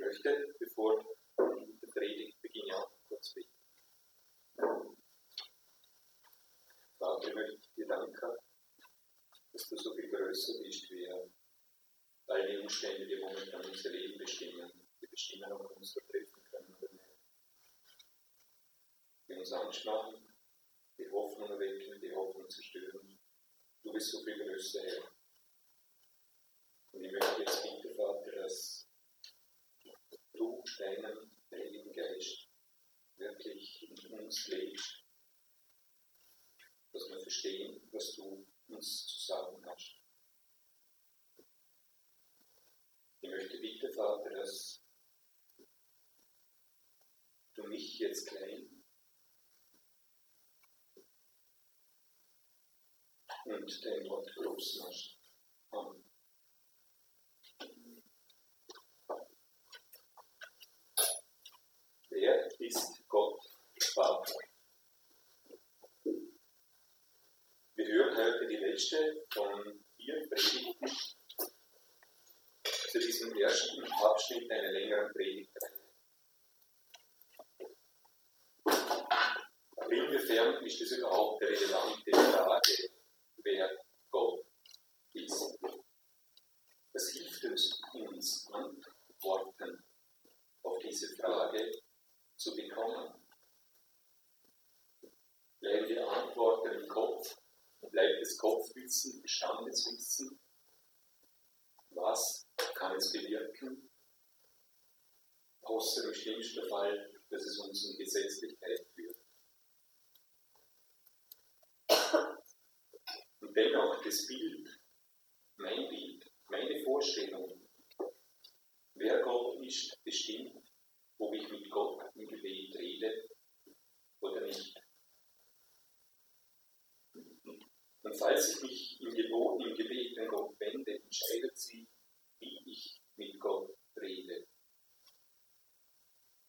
möchte, bevor die Predigt beginne, auch kurz beten. Vater, ich möchte dir danken, dass du so viel größer bist wie all die Umstände, die momentan unser Leben bestimmen, die bestimmen, ob wir uns vertreffen können oder nicht. Die uns machen, die Hoffnung erwecken, die Hoffnung zerstören. Du bist so viel größer, Herr. Und ich möchte jetzt bitten, Vater, dass du deinen Heiligen Geist wirklich in uns lebst, dass wir verstehen, was du uns zu sagen hast. Ich möchte bitten, Vater, dass du mich jetzt klein und dein Wort groß machst. Amen. Wer ist Gott Vater? Wir hören heute die letzte von vier Predigten zu diesem ersten Abschnitt einer längeren Predigtreihe. Aber inwiefern ist das überhaupt eine relevante Frage, wer Gott ist? Das hilft uns, uns Antworten auf diese Frage zu bekommen. Bleiben die Antworten im Kopf bleibt das Kopfwissen, Verstandeswissen? Was kann es bewirken? Außer im schlimmsten Fall, dass es uns in Gesetzlichkeit führt. Und dennoch das Bild, mein Bild, meine Vorstellung, wer Gott ist, bestimmt, ob ich mit Gott im Gebet rede oder nicht. Und falls ich mich im Gebot, im Gebet an Gott wende, entscheidet sie, wie ich mit Gott rede.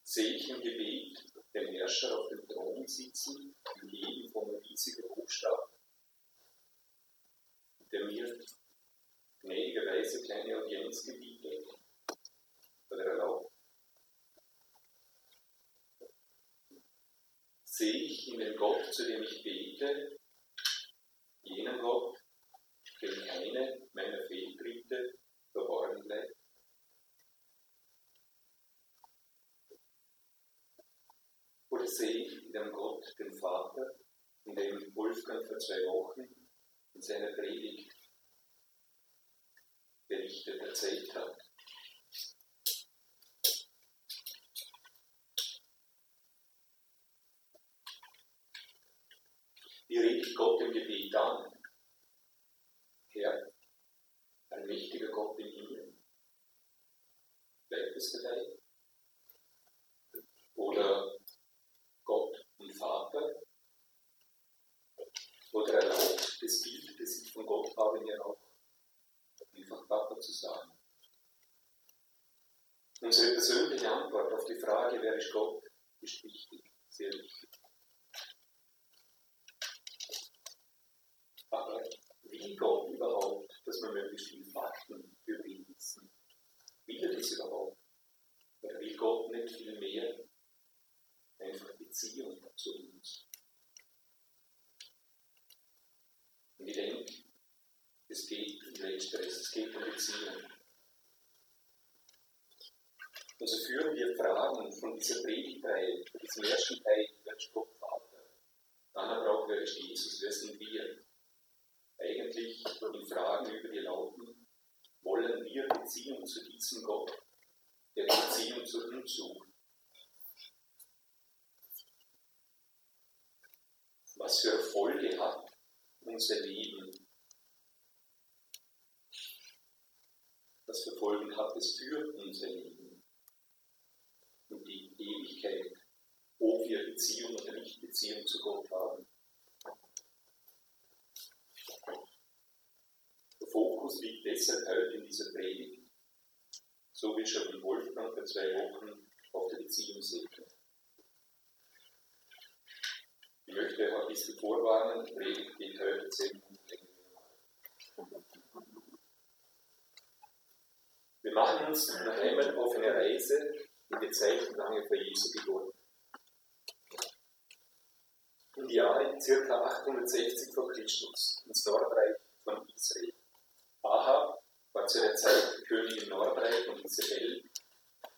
Sehe ich im Gebet den Herrscher auf dem Thron sitzen, umgeben von riesiger Hochstadt, der mir gnädigerweise kleine Audienz gebietet oder erlaubt? Sehe ich in dem Gott, zu dem ich bete, jenen Gott, dem keine meiner Fehltritte verborgen bleibt? Oder sehe ich in dem Gott, den Vater, in dem Wolfgang vor zwei Wochen in seiner Predigt berichtet, erzählt hat? Gott im Gebet an? Beziehung oder nicht Beziehung zu Gott haben? Der Fokus liegt deshalb heute in dieser Predigt, so wie schon in Wolfgang vor zwei Wochen, auf der Beziehungsebene. Ich möchte euch ein bisschen vorwarnen, die Predigt geht heute zehn Minuten länger. Wir machen uns noch einmal auf eine Reise in die Zeit und lange vor Jesu Geburt. Im Jahre ca. 860 vor Christus ins Nordreich von Israel. Ahab war zu der Zeit König im Nordreich und Isabel,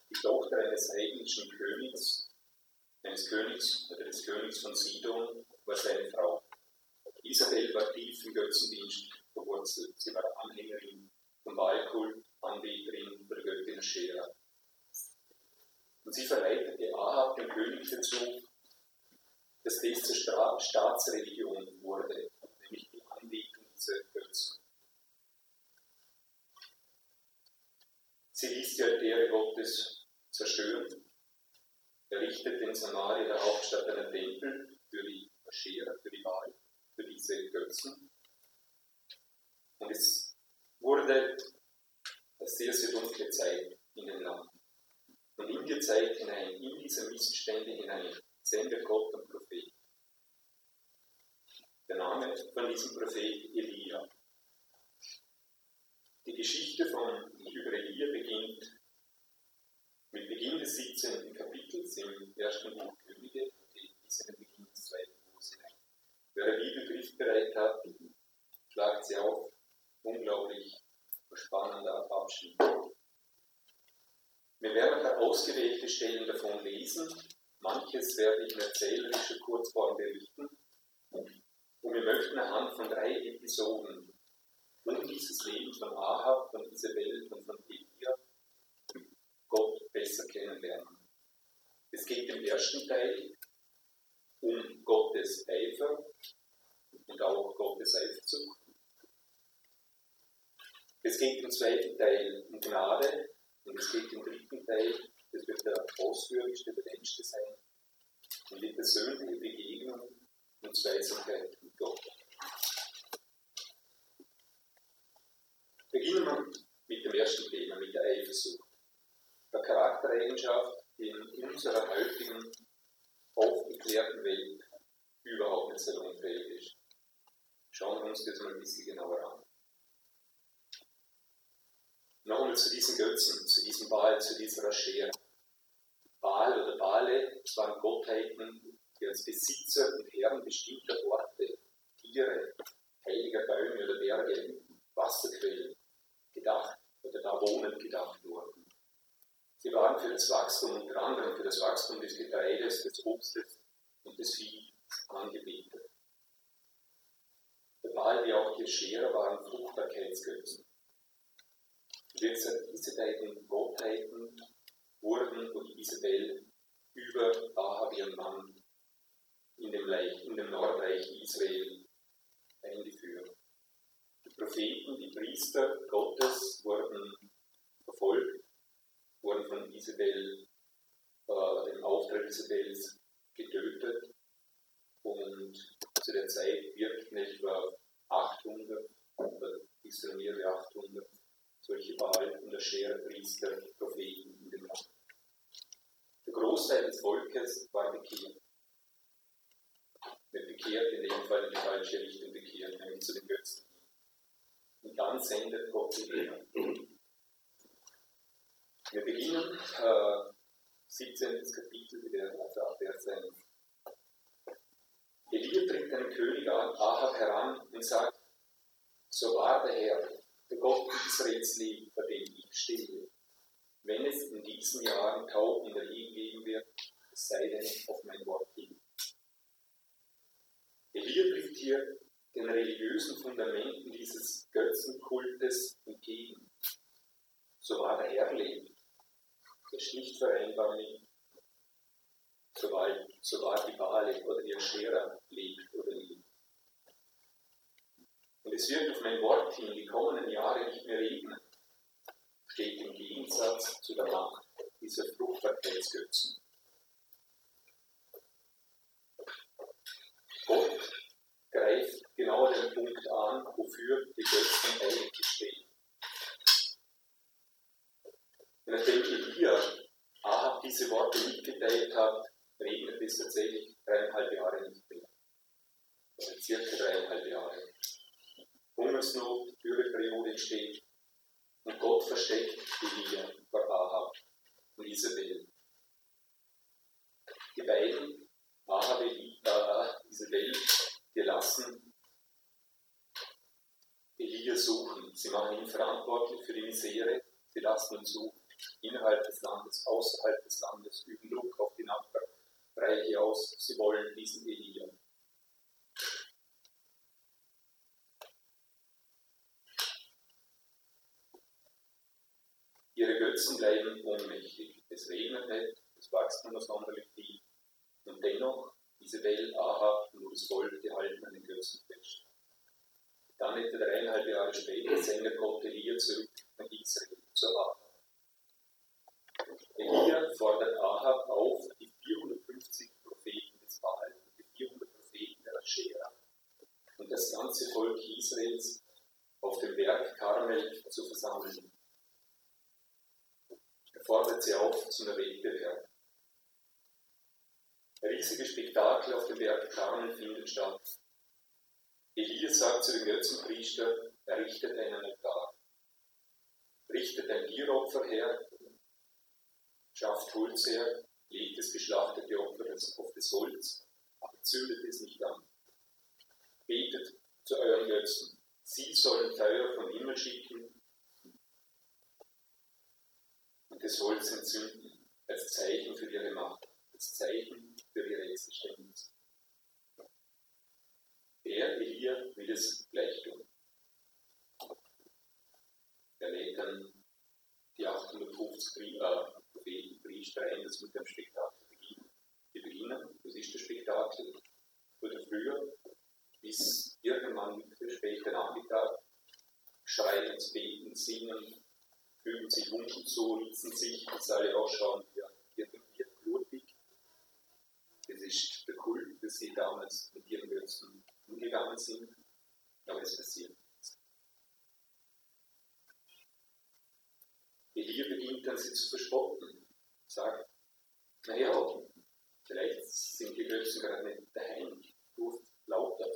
die Tochter eines heidnischen Königs, eines Königs oder des Königs von Sidon, war seine Frau. Isabel war tief im Götzendienst verwurzelt. Sie war Anhängerin vom Wahlkult, Anbeterin der Göttin Schera. Und sie verleitete Ahab, den König, dazu, dass dies zur Staatsreligion wurde, nämlich die Anbetung dieser Götzen. Sie ließ die Altäre Gottes zerstören, errichtete in Samaria, der Hauptstadt, einen Tempel für die Aschera, für die Wahl, für diese Götzen. Und es wurde eine sehr, sehr dunkle Zeit in dem Land. Und in die Zeit hinein, in diese Missstände hinein, sendet Gott einen Prophet. Der Name von diesem Prophet Elia. Die Geschichte von über Elia beginnt mit Beginn des 17. Kapitels im ersten Buch Könige bis in Beginn des zweiten hinein. Wer eine Bibel griffbereit hat, schlagt sie auf. Unglaublich spannender Abschnitt. Wir werden ein paar ausgewählte Stellen davon lesen. Manches werde ich in erzählerischer Kurzform berichten. Und wir möchten anhand von drei Episoden um dieses Leben von Ahab, von Isabel und von Elia Gott besser kennenlernen. Es geht im ersten Teil um Gottes Eifer und auch Gottes Eifersucht. Es geht im zweiten Teil um Gnade und es geht im dritten Teil, das wird der ausführlichste, der längste sein, um die persönliche Begegnung und Zweisamkeit mit Gott. Beginnen wir mit dem ersten Thema, mit der Eifersucht. Der Charaktereigenschaft, die in unserer heutigen, aufgeklärten Welt überhaupt nicht salonfähig ist. Schauen wir uns das mal ein bisschen genauer an. Nochmal zu diesen Götzen, zu diesem Baal, zu dieser Aschera. Baal oder Bale, waren Gottheiten, die als Besitzer und Herren bestimmter Orte, Tiere, heiliger Bäume oder Berge, Wasserquellen gedacht oder da wohnend gedacht wurden. Sie waren für das Wachstum unter anderem für das Wachstum des Getreides, des Obstes und des Viehs angebetet. Der Baal wie auch die Scherer waren Fruchtbarkeitsgötzen. Diese beiden Gottheiten wurden durch Isabel über Ahab ihren Mann in dem, Reich, in dem Nordreich Israel eingeführt. Die Propheten, die Priester Gottes wurden verfolgt, wurden von Isabel, äh, dem Auftrag Isabels getötet und zu der Zeit wirkten etwa 800 oder bis zu mehrere 800 solche Baal- und Ascher-Priester, Propheten in dem Land. Der Großteil des Volkes war bekehrt. Nicht bekehrt, in dem Fall in die falsche Richtung bekehrt, nämlich zu den Götzen. Und dann sendet Gott die Lehrer. Wir beginnen äh, 17. Kapitel, der Vers 1. Elia tritt einen König an, Ahab heran und sagt, so wahr der Herr, der Gott Israels lebt, vor dem ich stehe. Wenn es in diesen Jahren Tau in der Regen geben wird, es sei denn auf mein Wort hin. Elia trifft hier den religiösen Fundamenten dieses Götzenkultes entgegen. So war der Herr lebt. Das ist nicht vereinbar mit, so war, so war die Bale oder die Aschera lebt oder lebt. Es wird auf mein Wort hin die kommenden Jahre nicht mehr regnen, steht im Gegensatz zu der Macht dieser Fruchtbarkeitsgötzen. Gott greift genau den Punkt an, wofür die Götzen eigentlich stehen. Nachdem Elia Ahab diese Worte mitgeteilt hat, regnet es tatsächlich dreieinhalb Jahre nicht mehr. Oder circa dreieinhalb Jahre. Hungersnot, Dürreperiode entsteht und Gott versteckt die Lieder vor Ahab und Isabel. Die beiden, Ahab und Isabel, die lassen Elia suchen. Sie machen ihn verantwortlich für die Misere. Sie lassen ihn suchen. Innerhalb des Landes, außerhalb des Landes üben Druck auf die Nachbarn. Reiche aus. Sie wollen diesen Elia. Ihre Götzen bleiben ohnmächtig. Es regnet nicht, es wächst nur sonderlich viel. Und dennoch, Isabel, Ahab und das Volk, die halten an den Götzen fest. Dann etwa dreieinhalb Jahre später sendet Gott Elia zurück nach Israel zu Ahab. Elia fordert Ahab auf, die 450 Propheten des Baal die 400 Propheten der Aschera und das ganze Volk Israels auf dem Berg Karmel zu versammeln. Er fordert sie auf zum Wettbewerb. Riesige Spektakel auf dem Berg Karmel findet statt. Elia sagt zu dem Götzenpriester, er richtet einen Altar. Richtet ein Bieropfer her, schafft Holz her, legt das geschlachtete Opfer auf das Holz, aber zündet es nicht an. Betet zu euren Götzen. Sie sollen Feuer vom Himmel schicken und das Holz entzünden, als Zeichen für ihre Macht, als Zeichen für ihre Existenz. Er, Elia, will es gleich tun. Er lädt dann die 850 Propheten, Priester ein, das mit dem Spektakel beginnen. Wir beginnen, das ist das Spektakel, wurde früher bis irgendwann später Nachmittag schreien, beten, singen, fügen sich Wunden zu, ritzen sich, dass alle ausschauen wie irgendwie blutig. Das ist der Kult, dass sie damals mit ihren Götzen umgegangen sind, aber es passiert nichts. Elia beginnt dann sie zu verspotten, sagt, naja, vielleicht sind die Götzen gerade nicht daheim, ruft lauter,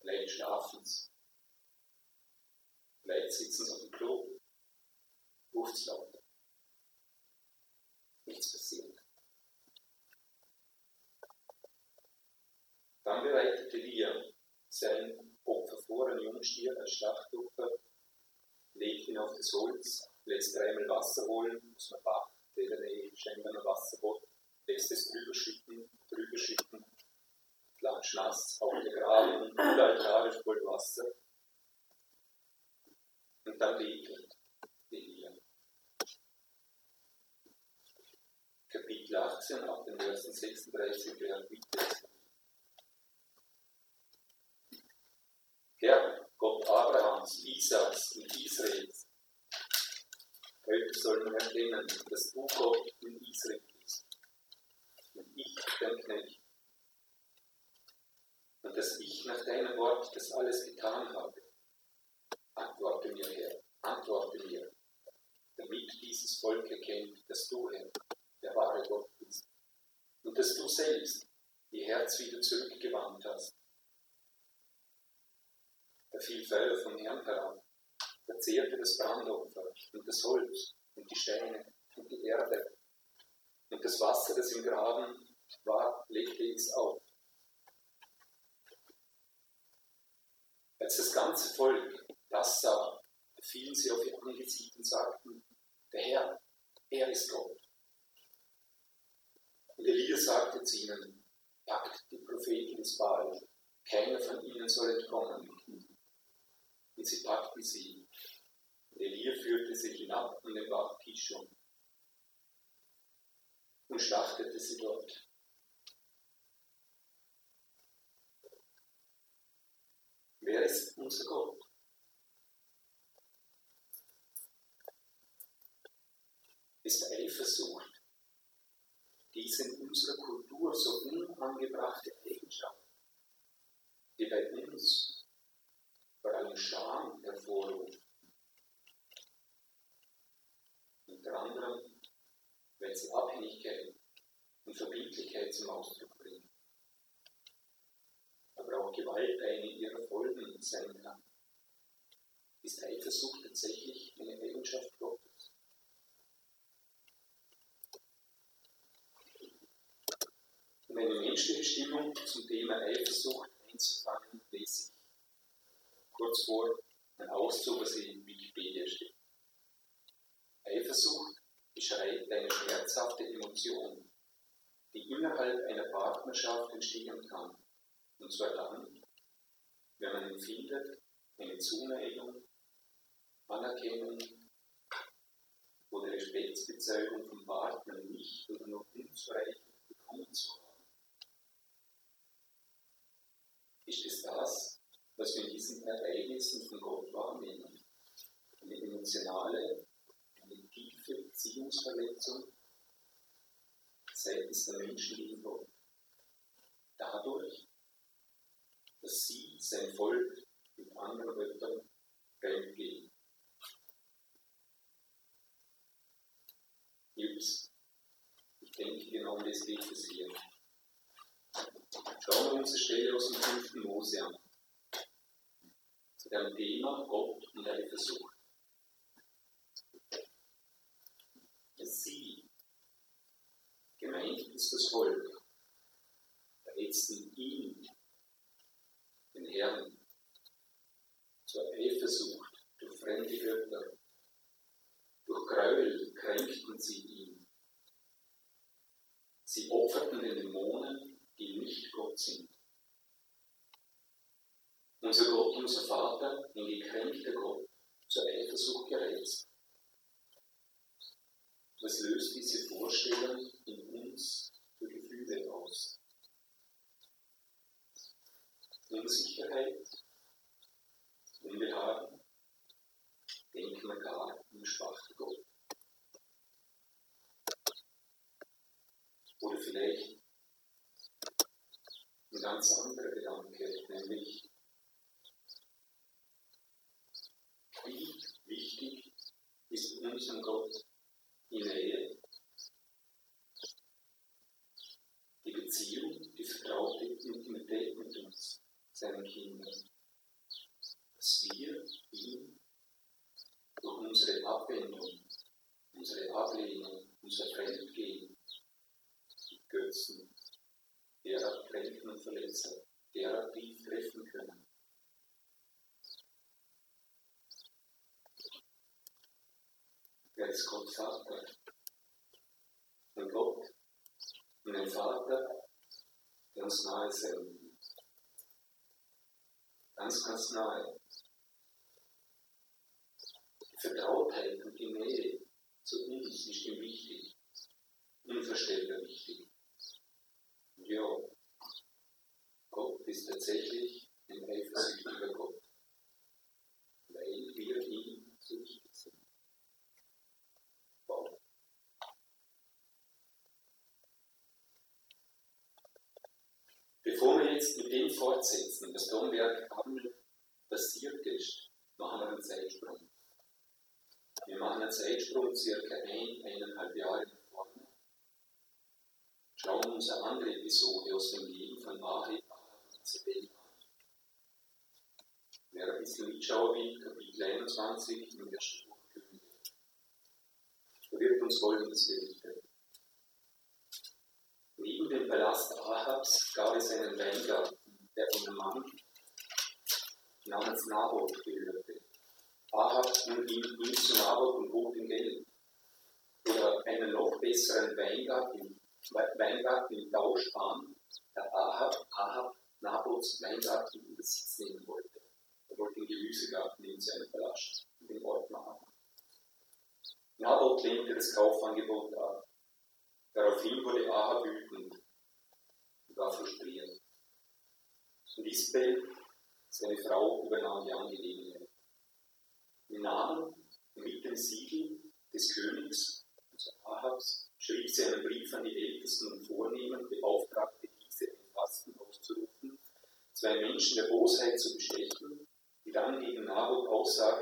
vielleicht schlafen sie, vielleicht sitzen sie auf dem Klo, ruft lauter. Nichts passiert. Dann bereitete Elia sein Opfer vor, ein Jungstier, ein Schlachtopfer, legt ihn auf das Holz, lässt dreimal Wasser holen, muss man Bach, der Nähe, scheinbar ein Wasserbott, lässt es drüber schütten, drüber schütten, klatsch nass, auch der Graben und der Altar ist voll Wasser. Und dann betet Elia. Kapitel 18, ab dem Versen 36 der Bitte Herr, Gott Abrahams, Isaaks und Israels, heute soll man erkennen, dass du Gott in Israel bist und ich dein Knecht und dass ich nach deinem Wort das alles getan habe. Antworte mir, Herr, antworte mir, damit dieses Volk erkennt, dass du, Herr, der wahre Gott bist und dass du selbst ihr Herz wieder zurückgewandt hast er fiel Feuer vom Herrn herab, verzehrte das Brandopfer und das Holz und die Steine und die Erde. Und das Wasser, das im Graben war, legte es auf. Als das ganze Volk das sah, fielen sie auf ihr Angesicht und sagten, der Herr, er ist Gott. Und Elia sagte zu ihnen, packt die Propheten des Baal, keiner von ihnen soll entkommen und sie packten sie. Und Elia führte sie hinab an den Bach Kishon und schlachtete sie dort. Wer ist unser Gott? Ist Eifersucht, diese in unserer Kultur so unangebrachte Eigenschaft, die bei uns vor allem Scham hervorruft. Unter anderem, wenn sie Abhängigkeit und Verbindlichkeit zum Ausdruck bringt. Aber auch Gewalt eine ihrer Folgen sein kann. Ist Eifersucht tatsächlich eine Eigenschaft Gottes? Menschliche Stimmung zum Thema Eifersucht einzufangen, lese ich kurz vor ein Auszug, was in Wikipedia steht. Eifersucht beschreibt eine schmerzhafte Emotion, die innerhalb einer Partnerschaft entstehen kann. Und zwar dann, wenn man empfindet, eine Zuneigung, Anerkennung oder Respektsbezeugung vom Partner nicht oder nur unzureichend bekommen zu haben. Ist es das, was wir in diesen Ereignissen von Gott wahrnehmen? Eine emotionale, eine tiefe Beziehungsverletzung seitens der Menschen gegen Gott. Dadurch, dass sie, sein Volk, mit anderen Göttern fremd gehen. Jungs, ich denke, genau um das geht es hier. Schauen wir uns die Stelle aus dem 5. Mose an. Zu dem Thema Gott und Eifersucht. Sie, gemeint ist das Volk, verletzten ihn, den Herrn, zur Eifersucht durch fremde Götter. Durch Gräuel kränkten sie ihn. Sie opferten den Dämonen, die nicht Gott sind. Unser Vater, ein gekränkter Gott, zur Eifersucht gereizt. Was löst diese Vorstellung in uns für Gefühle aus? Unsicherheit, Unbehagen, denken wir gar um schwachen Gott. Oder vielleicht ein ganz anderer Gedanke, nämlich wie wichtig ist unserem Gott die Nähe, die Beziehung, die vertraute Intimität mit uns, seinen Kindern dass wir ihm durch unsere Abwendung, unsere Ablehnung, unser Fremdgehen, die Götzen, derer kränken und verletzen, derer tief treffen können. Ist Gott Vater? Ein Gott und ein Vater, der uns nahe will. Ganz, ganz nahe. Vertrautheit und die Nähe zu uns ist ihm wichtig, unvorstellbar wichtig. Und ja, Gott ist tatsächlich ein eifersüchtiger Gott, weil wir ihm so wichtig sind. Wow. Bevor wir jetzt fortsetzen, was Domberg passiert ist, machen wir einen Zeitsprung. Wir machen einen Zeitsprung circa ein, eineinhalb Jahre nach vorne. Schauen uns eine andere Episode aus dem Leben von und Zebel an. Wer ein bisschen mitschauen will, Kapitel 21 im ersten Buch Könige. Da wird uns Folgendes berichtet. Neben dem Palast Ahabs gab es einen Weingarten, der von einem Mann namens Naboth gehörte. Ahab nun ging, ging zu Naboth und bot ihm Geld. Oder einen noch besseren Weingarten, Weingarten im Tausch an, der Ahab, Ahab Naboths Weingarten in Besitz nehmen wollte. Er wollte den Gemüsegarten in seinem Palast den Ort machen. Naboth lehnte das Kaufangebot ab. Daraufhin wurde Ahab wütend und war frustriert. Und Isbel, seine Frau, übernahm die Angelegenheit im Namen mit dem Siegel des Königs, also Ahabs, schrieb sie einen Brief an die Ältesten und Vornehmen, beauftragte diese, ein Fasten auszurufen, zwei Menschen der Bosheit zu bestechen, die dann gegen Naboth aussagten,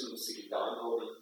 müssen uns digital holen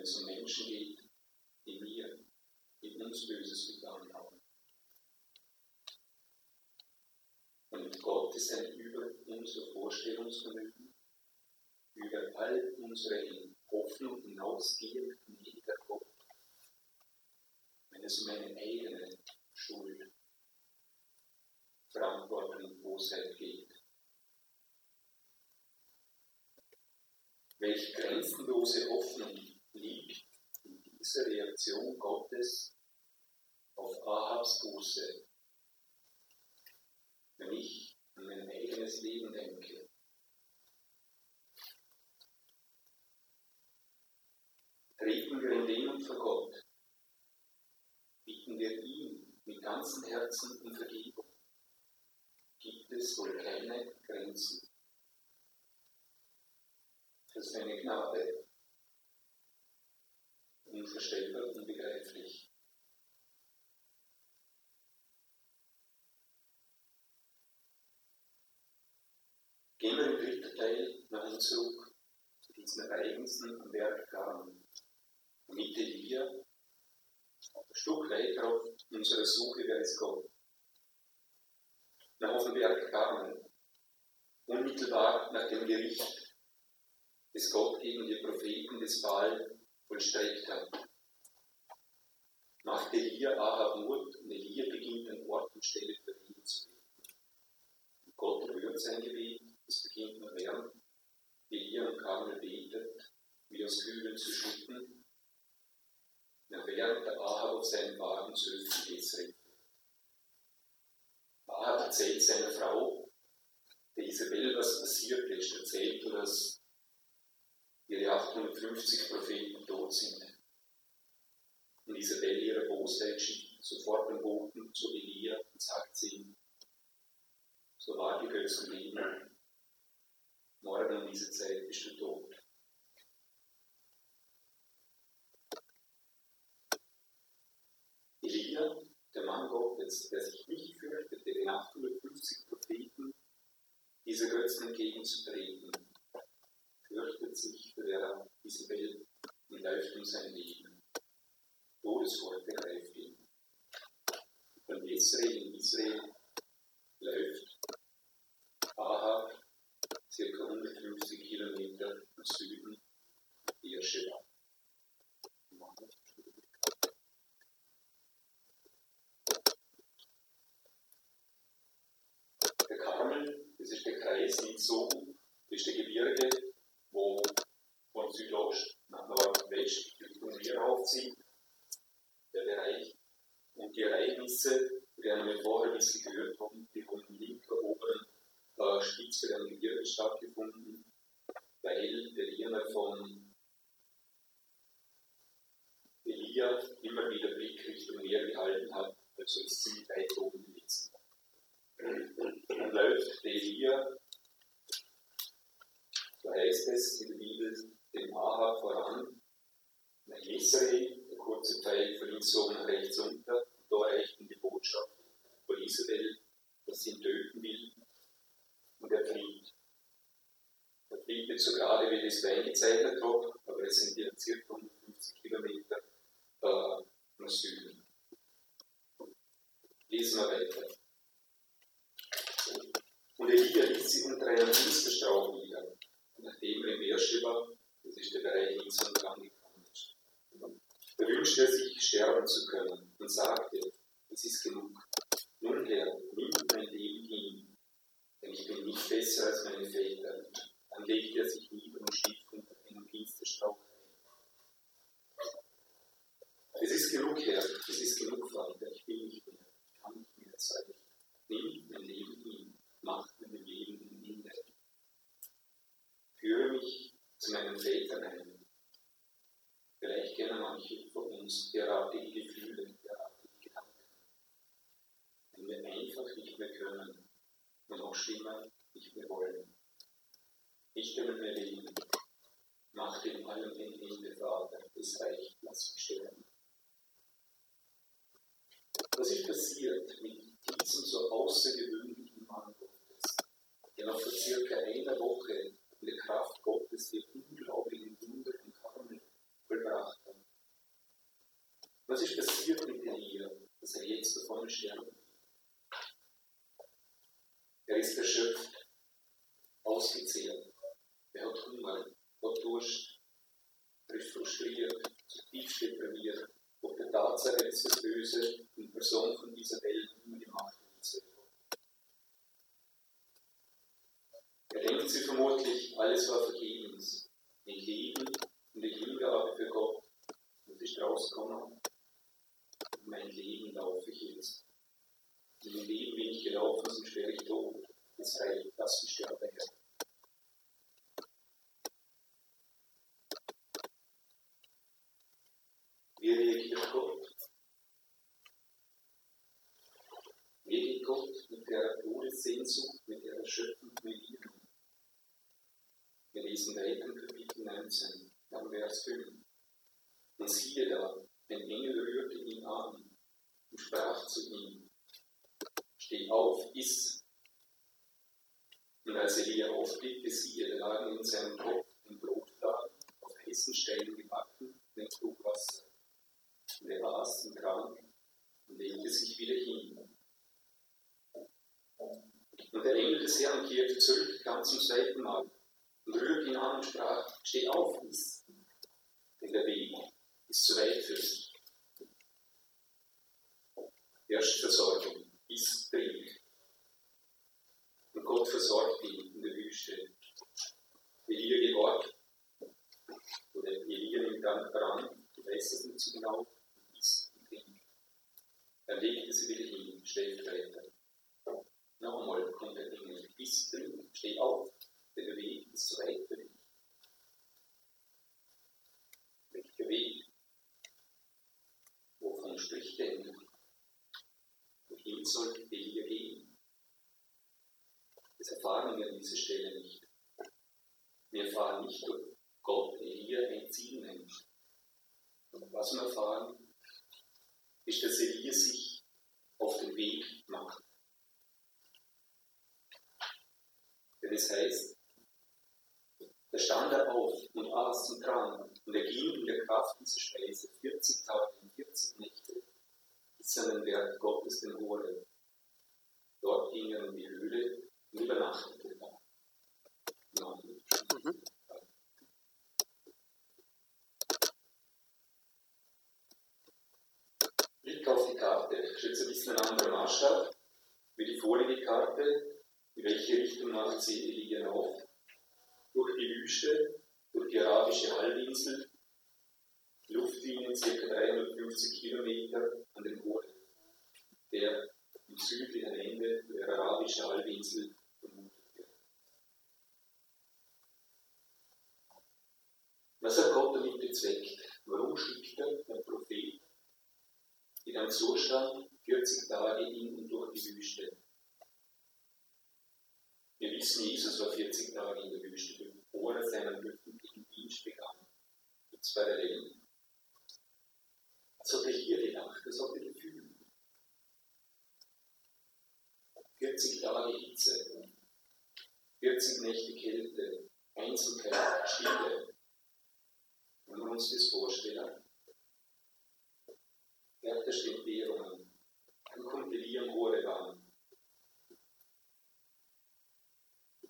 wenn es um Menschen geht, die mir die uns Böses getan haben. Und Gott ist ein über unser Vorstellungsvermögen, über all unsere Hoffnung hinausgehenden gnädiger wenn es um meine eigene Schuld, Verantwortung und Bosheit geht. Welch grenzenlose Hoffnung kurze Reaktion Gottes auf Ahabs Buße. Wenn ich an mein eigenes Leben denke, treten wir in Demut vor Gott, bitten wir ihn mit ganzem Herzen um Vergebung, gibt es wohl keine Grenzen. Für seine Gnade, unvorstellbar, unbegreiflich. Gehen wir im dritten Teil nochmal zurück zu diesen Ereignissen am Berg Garn, damit wir ein Stück weiter unsere Suche, wer ist Gott, nach dem Berg unmittelbar nach dem Gericht des Gott gegen die Propheten des Baal vollstreckt hat. Macht Elia Ahab Mut und Elia beginnt an Ort und Stelle für ihn zu beten. Gott rührt sein Gebet, es beginnt nur während Elia und Karmel betet, wie aus Kübeln zu schütten, ja, während der Ahab auf seinen Wagen zu Gebetsrecht Ahab erzählt seiner Frau, der Isabel, was passiert ist, erzählt, dass ihre 850 Propheten tot sind. Und Isabel ihre Bosheit schickt sofort den Boten zu Elia und sagt sie ihm, so war die Götzen leben. Morgen um diese Zeit bist du tot. Elia, der Mann Gottes, der sich nicht fürchtete, den 850 Propheten dieser Götzen entgegenzutreten, fürchtet sich der Isabel und läuft um sein Leben. Todesworte greift ihn. Von Israel in Israel läuft Ahab circa 150 Kilometer im Süden Beersheba. Der Karmel, das ist der Kreis Nizom, das ist der Gebirge, wo von Südost nach Nordwest Richtung Meer aufzieht der Bereich. Und die Ereignisse, die wir vorher ein bisschen gehört haben, die haben im linken oberen äh, Spitze der Gebirge stattgefunden, weil der Diener von Elia immer wieder Blick Richtung Meer gehalten hat, also ist ziemlich weit oben gewesen. Dann läuft der Elia, so heißt es in der Bibel, dem Ahab voran, nach Israel, kurze Teil von Insom rechts unter. Und da ihn die Botschaft von Isabel, dass ihn töten will. Und er flieht. Er flieht nicht so gerade, wie das eingezeichnet hat, aber es sind ja circa 150 Kilometer äh, nach Süden. Lesen wir weiter. Und Elia ließ sich unter einem Finsterstrauch nieder, nachdem er in Beersheba, das ist der Bereich Insom, angekommen ist. Da wünschte er sich, sterben zu können und sagte, es ist genug. Nun Herr, nimm mein Leben hin, denn ich bin nicht besser als meine Väter. Dann legte er sich nieder und schlief unter einem Finsterstrauch ein. Es ist genug, Herr, es ist genug, Vater, ich will nicht mehr, ich kann nicht mehr sein. Nimm mein Leben hin, mach mein Leben Ende. Führe mich zu meinen Vätern ein Vielleicht kennen manche von uns derartige Gefühle, derartige Gedanken. Wenn wir einfach nicht mehr können und noch schlimmer nicht mehr wollen. Nicht mehr mehr leben. Mach dem allem den Ende, Vater, es reicht, lass mich sterben. Was ist passiert mit diesem so außergewöhnlichen Mann Gottes, der noch vor circa einer Woche in der Kraft Gottes die unglaublichen Wunder vollbracht hat. Was ist passiert mit Elia, dass er jetzt davon sterben Er ist erschöpft, ausgezehrt, er hat Hunger, hat Durst, er ist frustriert, zutiefst deprimiert, ob der Tatsache, dass das Böse in Person von dieser Welt immer die Macht Er denkt sich vermutlich, alles war vergebens. Ein Leben und die Hingabe für Gott muss ich rauskommen. Mein Leben laufe ich jetzt. In dem Leben bin ich gelaufen, sonst wäre ich tot. Es reicht, lass mich sterben, Herr. Wie reagiert Gott? Wie geht Gott mit der Todessehnsucht, mit der erschöpfenden Liebe? Wir lesen weiter in Kapitel 19 dann Vers 5. Und siehe da, ein Engel rührte ihn an und sprach zu ihm, steh auf, iss. Und als Elia aufblickte, siehe, da lagen in seinem Kopf ein Brotladen auf heißen Steinen gebacken mit Wasser. Und er aß und trank und legte sich wieder hin. Und der Engel des Herrn kehrte zurück, kam zum zweiten Mal und rührte ihn an und sprach, steh auf, iss, denn der Weg ist zu weit für dich. Erst Versorgung, iss, trink. Und Gott versorgt ihn in der Wüste. Elia gehorcht, oder Elia nimmt dann dran, du weißt es nicht so genau, isst und trinkt. Dann legte sie wieder hin, schläft weiter. Noch einmal kommt der Engel, iss, trink, steh auf, denn der Weg ist zu weit für dich. Welcher Weg? Wovon spricht Engel? Wohin soll Elia gehen? Das erfahren wir an dieser Stelle nicht. Wir erfahren nicht, ob Gott Elia ein Ziel nennt. Was wir erfahren, ist, dass Elia sich auf den Weg macht. Denn es heißt, da stand er auf und aß und trank, und er ging in der Kraft dieser Speise 40 Tage und 40 Nächte bis an den Berg Gottes, den Horeb. Dort ging er in die Höhle und übernachtete da. Mhm. Blick auf die Karte. Das ist jetzt ein bisschen ein anderer Maßstab wie die vorige Karte. In welche Richtung macht sie Elia auf? Durch die Wüste, durch die arabische Halbinsel, Luftlinien ca. 350 Kilometer an den Horeb, der im südlichen Ende der arabischen Halbinsel vermutet wird. Was hat Gott damit bezweckt? Warum schickt er den Prophet in einem Zustand 40 Tage in und durch die Wüste? Wir wissen, Jesus war 40 Tage in der Wüste, bevor er seinen öffentlichen Dienst begann. Gibt es Parallelen? Was hat er hier gedacht? Was hat er gefühlt? 40 Tage Hitze, 40 Nächte Kälte, Einsamkeit, Stille. Wenn wir uns das vorstellen, Berg steht Währungen, dann kommt Elia am Horeb an,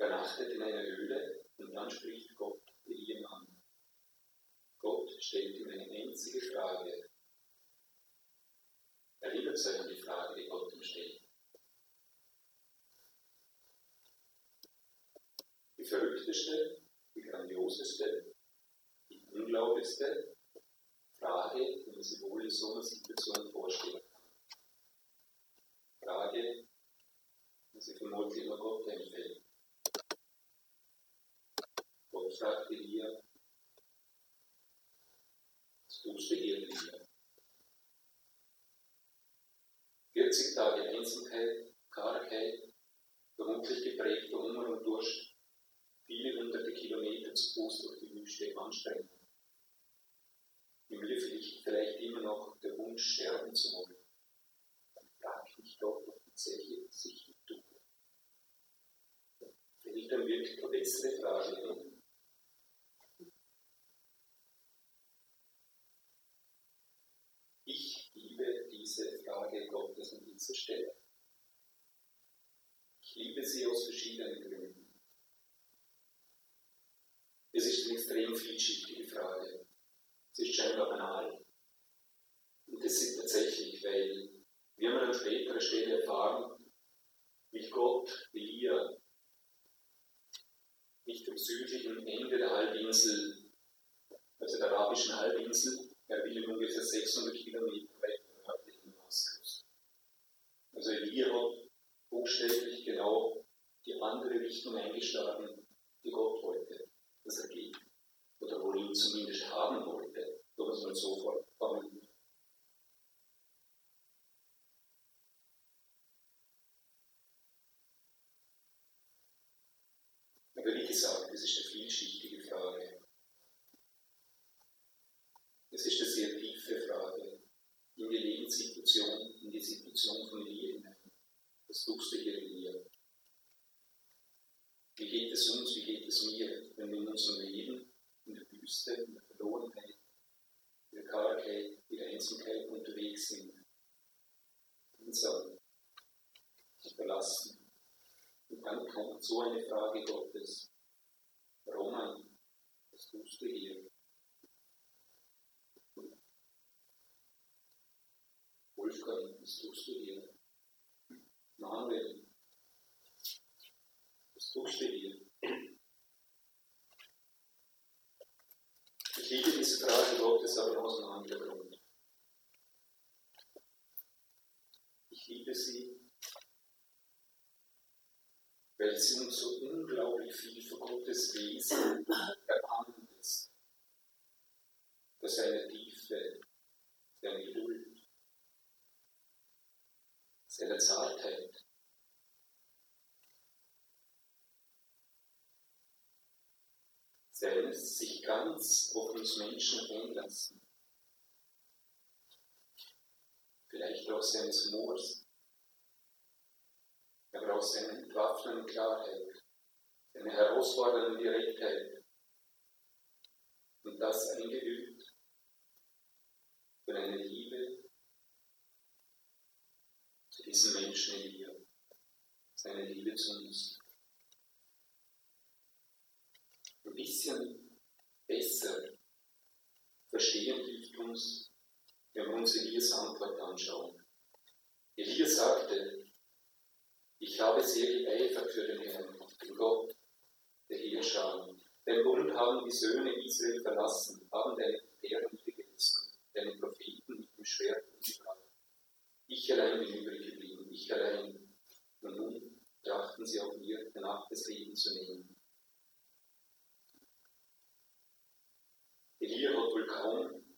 übernachtet in einer Höhle und dann spricht Gott Elia an. Gott stellt ihm eine einzige Frage. Erinnert euch an die Frage, die Gott ihm stellt. Die verrückteste, die grandioseste, die unglaublichste Frage, die man sich wohl in so einer Situation vorstellen kann. Frage, die sich vermutlich nur Gott empfällt. Gott fragte Elia, was tust du hier, Elia? 40 Tage Einsamkeit, Kargheit, vermutlich geprägt von Hunger und Durst, viele hunderte Kilometer zu Fuß durch die Wüste anstrengend. Im Lift vielleicht immer noch der Wunsch, sterben zu wollen. Dann frage ich mich doch, ob die Zeche sich tut. Fällt dann wirklich bessere Frage hin? Ich liebe diese Frage Gottes an dieser Stelle. Ich liebe sie aus verschiedenen Gründen. Es ist eine extrem vielschichtige Frage. Es ist scheinbar banal. Und das ist tatsächlich, weil wir an späterer Stelle erfahren, wie Gott Elia nicht am südlichen Ende der Halbinsel, also der arabischen Halbinsel, er will ungefähr 600 Kilometer Hat buchstäblich genau die andere Richtung eingeschlagen, die Gott wollte, dass er geht. Oder wo ihn zumindest haben wollte, wenn man es mal so formuliert. Aber wie gesagt, das ist eine vielschichtige Frage. Es ist eine sehr tiefe Frage in die Lebenssituation, in die Situation von Elia hinein. Was tust du hier, Elia? sind, einsam, verlassen. Und dann kommt so eine Frage Gottes. Roman, was tust du hier? Wolfgang, was tust du hier? Manuel, was tust du hier? Ich liebe diese Frage Gottes aber aus einem anderen Grund. Ich liebe sie, uns so unglaublich viel von Gottes Wesen erahnen ist. Für seine Tiefe, seine Geduld, seine Zartheit. Sein sich ganz auf uns Menschen einlassen. Vielleicht auch seines Humors, aber auch seine entwaffnenden Klarheit, seine herausfordernde Direktheit. Und das eingeübt von einer Liebe zu diesen Menschen dir, seine Liebe zu uns. Ein bisschen besser verstehen hilft uns, wenn wir uns Elias Antwort anschauen. Elia sagte, ich habe sehr geeifert für den Herrn, den Gott der Heerscharen. Den Bund haben die Söhne Israel verlassen, haben deine Bären gegessen, deine Propheten mit dem Schwert umgebracht. Ich allein bin übrig geblieben, ich allein. Und nun trachten sie auch mir, der Nacht des Lebens zu nehmen. Elia hat wohl kaum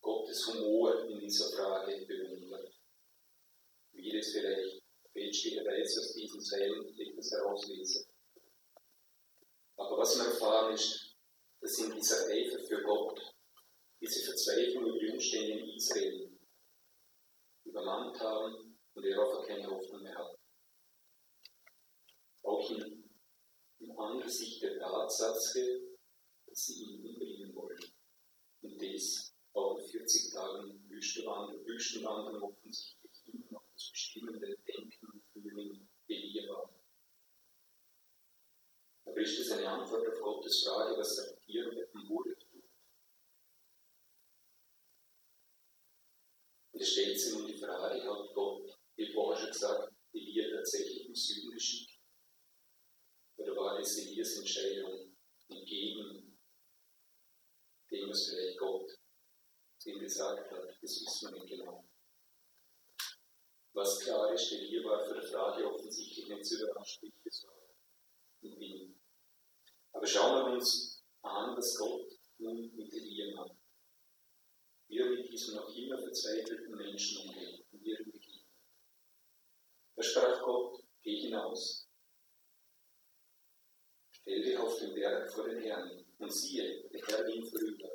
Gottes Humor in dieser Frage bewundert. Wie das vielleicht fälschlicherweise aus diesen Zeilen etwas herauslese. Aber was wir erfahren ist, dass in dieser Eifer für Gott, diese Verzweiflung über die Umstände in Israel übermannt haben und auch keine Hoffnung mehr hat. Auch in, in Angesicht der Tatsache, dass sie ihn umbringen wollen. Und das auch in 40 Tagen Wüstenwandern, Wüstenwandern offensichtlich immer noch das bestimmende Denken und Fühlen Elia war. Aber ist das eine Antwort auf Gottes Frage, was er hier mit dem Wurde tut? Und es stellt sich nun die Frage, hat Gott, wie vorher schon gesagt, Elia tatsächlich im Süden geschickt? Oder war es Elias Entscheidung entgegen dem, was vielleicht Gott zu ihm gesagt hat? Das wissen wir nicht genau. Was klar ist, Elia war für die Frage offensichtlich nicht so überrascht, wie ich es war und bin. Aber schauen wir uns an, was Gott nun mit Elia macht. Wie er mit diesem noch immer verzweifelten Menschen umgeht und ihrem begegnet. Da sprach Gott, geh hinaus. Stell dich auf den Berg vor den Herrn und siehe, der Herr ging vorüber.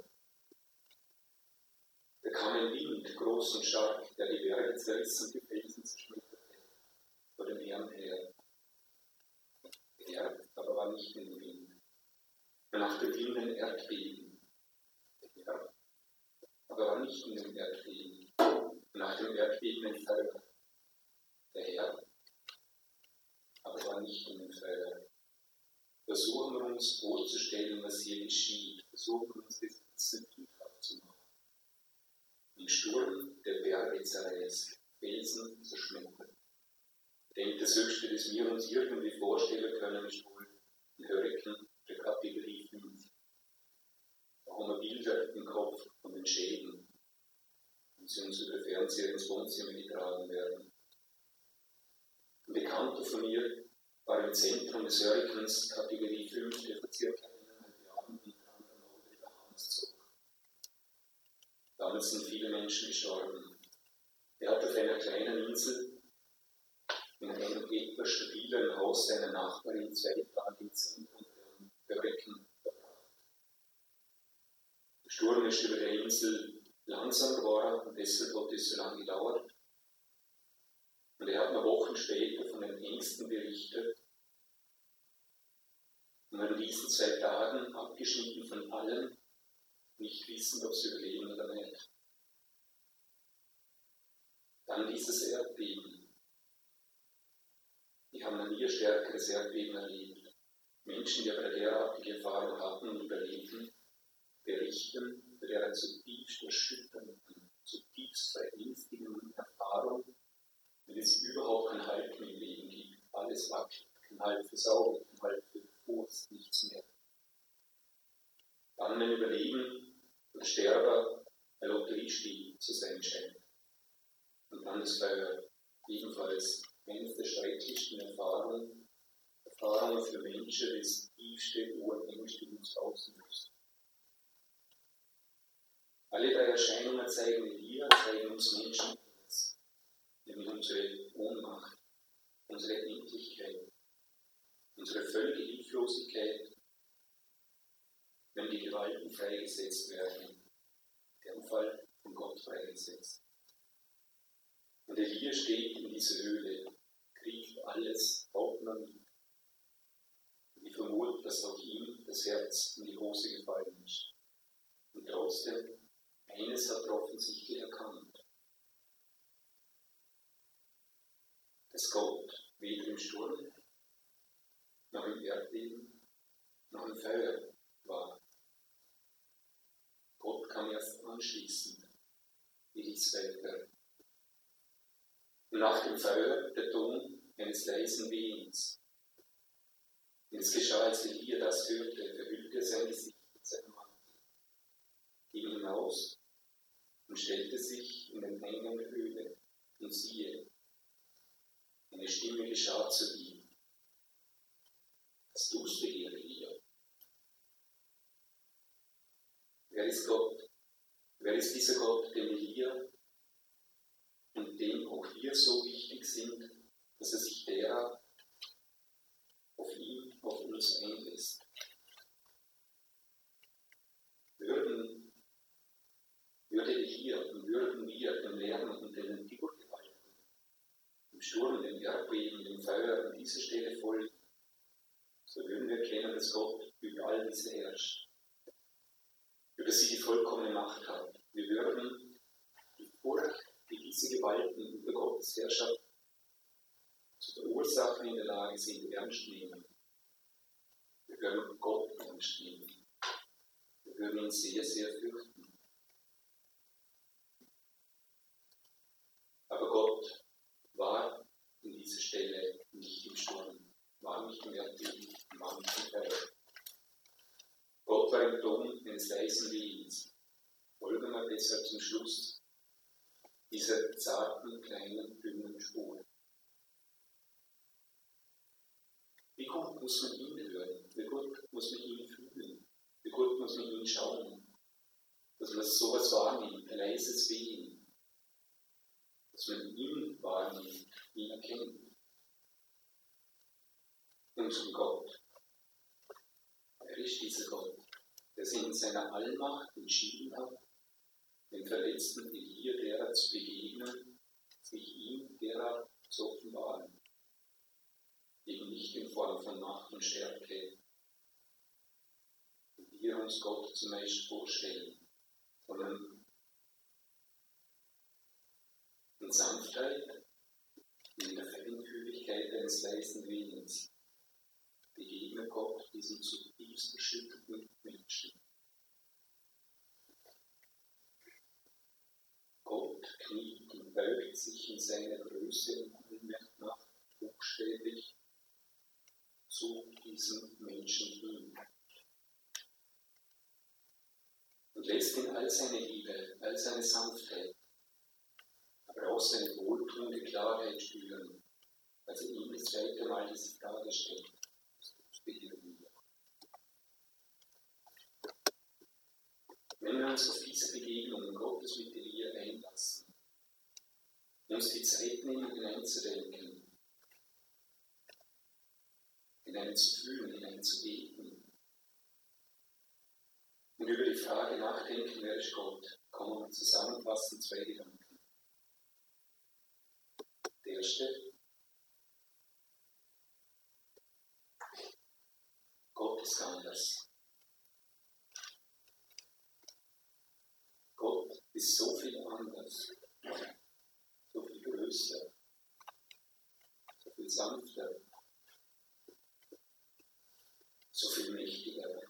Da kam ein Wind, groß und stark, der die Berge zerriss und die Felsen zerschmetterte, vor dem Herrn her. Der Herr aber war nicht in dem Wind. Er machte Wind ein Erdbeben. Der Herr aber nicht in dem Erdbeben. Nach dem Erdbeben ein Feuer. Der Herr aber war nicht in dem Feuer. Versuchen wir uns vorzustellen, was hier geschieht. Versuchen wir uns das bisschen bildhaft zu machen. Im Sturm der Berge zerreißt, Felsen zerschmettert. Ich denke, das Höchste, das wir uns irgendwie vorstellen können, ist wohl ein Hurrikan der Kategorie 5. Da haben wir Bilder im Kopf den Schäden, die sie uns über Fernseher ins Wohnzimmer getragen werden. Ein Bekannter von mir war im Zentrum des Hurrikans Kategorie 5, der vor circa eineinhalb Jahren in Krankenhaus über Bahamas zog. Damals sind viele Menschen gestorben. Er hat auf einer kleinen Insel in einem etwas stabileren Haus seiner Nachbarin zwei Tage im Zentrum der Hurrikan Sturm ist über der Insel langsam geworden und deshalb hat es so lange gedauert. Und er hat noch Wochen später von den Ängsten berichtet. Und an diesen zwei Tagen, abgeschnitten von allem, nicht wissen, ob sie überleben oder nicht. Dann dieses Erdbeben. Die haben ein nie stärkeres Erdbeben erlebt. Menschen, die aber derartige Erfahrung hatten und überlebten, berichten von der zutiefst erschütternden, zutiefst verängstigenden Erfahrung, wenn es überhaupt kein Halt mehr im Leben gibt. Alles wackelt, kein Halt für Saugen, kein Halt für Furcht, nichts mehr. Dann, wenn Überleben und Sterber ein Lotteriespiel zu sein scheint. Und dann ist Feuer ebenfalls eines der schrecklichsten Erfahrungen, Erfahrungen für Menschen, das tiefste Urängste uns auslöst. Alle drei Erscheinungen zeigen wir, zeigen uns Menschen nämlich unsere Ohnmacht, unsere Endlichkeit, unsere völlige Hilflosigkeit, wenn die Gewalten freigesetzt werden, der Fall von Gott freigesetzt. Und Elia steht in dieser Höhle, kriegt alles hauptmann ich vermute, dass auch ihm das Herz in die Hose gefallen ist. Und trotzdem eines hat er offensichtlich erkannt. Dass Gott weder im Sturm, noch im Erdbeben, noch im Feuer war. Gott kam erst anschließend, wie die Zweite. Und nach dem Feuer der Leisen Wehens. Und es geschah, als Elia das hörte, verhüllte er sein Gesicht mit seinem Mantel, ging hinaus und stellte sich in den Eingang der Höhle. Und siehe, eine Stimme geschah zu ihm. Was tust du hier, Elia? Wer ist Gott? Wer ist dieser Gott, den Elia und dem auch wir so wichtig sind, dass er sich derer auf ihn, auf uns einlässt? Würden würde hier und würden wir den Lärm und den Naturgewalten, im Sturm, dem Erdbeben, dem Feuer an dieser Stelle folgen, so würden wir erkennen, dass Gott über all diese herrscht, über sie die vollkommene Macht hat. Wir würden die Furcht, die diese Gewalten über Gottes Herrschaft zu verursachen in der Lage sind, ernst nehmen. Wir würden Gott ernst nehmen. Wir würden ihn sehr, sehr fürchten. Aber Gott war in dieser Stelle nicht im Sturm, war nicht nicht im Feuer. Gott war im Ton eines leisen Wehens. Folgen wir deshalb zum Schluss dieser zarten, kleinen, dünnen Spur. Wie gut muss man ihn hören? Wie gut muss man ihn fühlen? Wie gut muss man ihn schauen? Dass man sowas wahrnimmt, ein leises Wehen, dass man ihn wahrnimmt, ihn erkennt. Unseren Gott. Er ist dieser Gott, der sich in seiner Allmacht entschieden hat, den verletzten Elia derer zu begegnen, sich ihm derer zu offenbaren. Eben nicht in Form von Macht und Stärke, wie wir uns Gott zunächst vorstellen, sondern in Sanftheit, in der Feinfühligkeit eines leisen Willens begegne Gott diesem zutiefst erschütterten Menschen. Gott kniet und beugt sich in seiner Größe und Allmacht buchstäblich zu diesem Menschen hin. Und lässt ihn all seine Liebe, all seine Sanftheit, brauchst seine wohltuende Klarheit spüren. Also ihm das zweite Mal diese Frage stellt. Wenn wir uns auf diese Begegnung Gottes mit Elia einlassen, uns die Zeit nehmen, hineinzudenken, hinein zu fühlen, hinein zu beten. Und über die Frage nachdenken, wer ist Gott, kann man zusammenfassen zwei Gedanken. Der erste, Gott ist anders. Gott ist so viel anders, so viel größer, so viel sanfter, so viel mächtiger,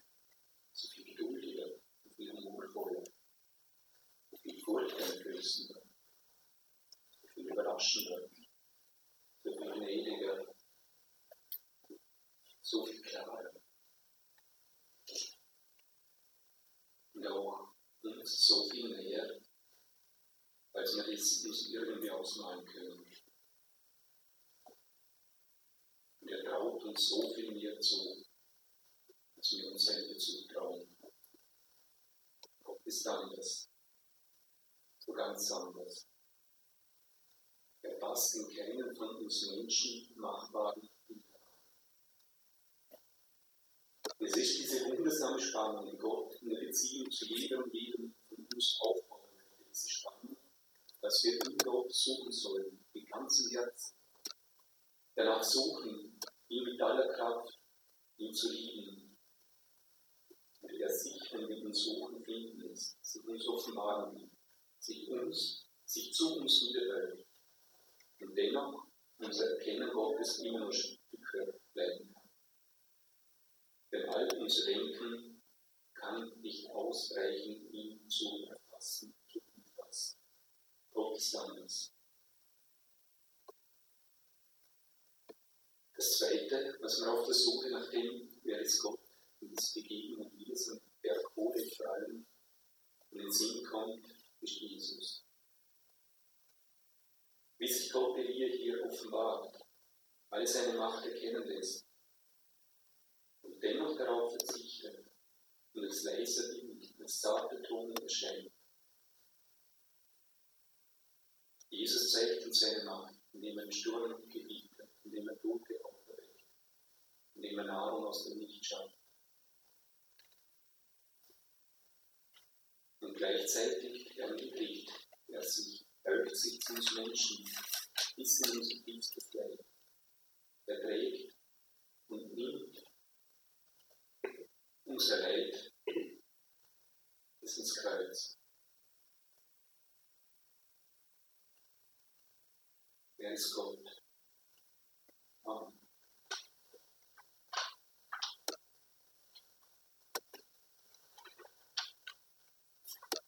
so viel geduldiger, so viel humorvoller, so viel furchteinflößender, so viel überraschender, so viel gnädiger, so viel klarer. Und auch uns so viel näher, als wir es uns irgendwie ausmalen können. Und er traut uns so viel mehr zu als wir uns selber zutrauen. Gott ist anders, so ganz anders. Er passt in keinen von uns Menschen machbaren Es ist diese wundersame Spannung, die Gott in der Beziehung zu jedem jedem von uns aufbauen möchte. Diese Spannung, dass wir in Gott suchen sollen, mit ganzem Herzen. Danach suchen, ihn mit aller Kraft, ihn zu lieben. Der ihn suchen, finden ist, sich uns offenbaren will, sich uns, sich zu uns wiederhört. Und dennoch unser Erkennen Gottes immer nur Stücke bleiben kann. Denn all unser Denken kann nicht ausreichen, ihn zu erfassen, zu umfassen. Gott ist anders. Das Zweite, was wir auf der Suche nach dem, wer ist Gott, und das Begegnung mit Jesus, der Kohle vor allem in den Sinn kommt, ist Jesus. Wie sich Gott Elia hier offenbart, all seine Macht erkennen lässt, dennoch darauf verzichtet und das leise Bild, das zarte Ton erscheint. Jesus zeigt uns seine Macht, indem er den Sturm gebietet, indem er Tote auferweckt, indem er Nahrung aus dem Licht schafft. Und gleichzeitig erniedrigt er sich, erhöht sich zu uns Menschen bis in unser tiefstes Leid. Er trägt und nimmt unser Leid bis ins Kreuz. Wer ist Gott?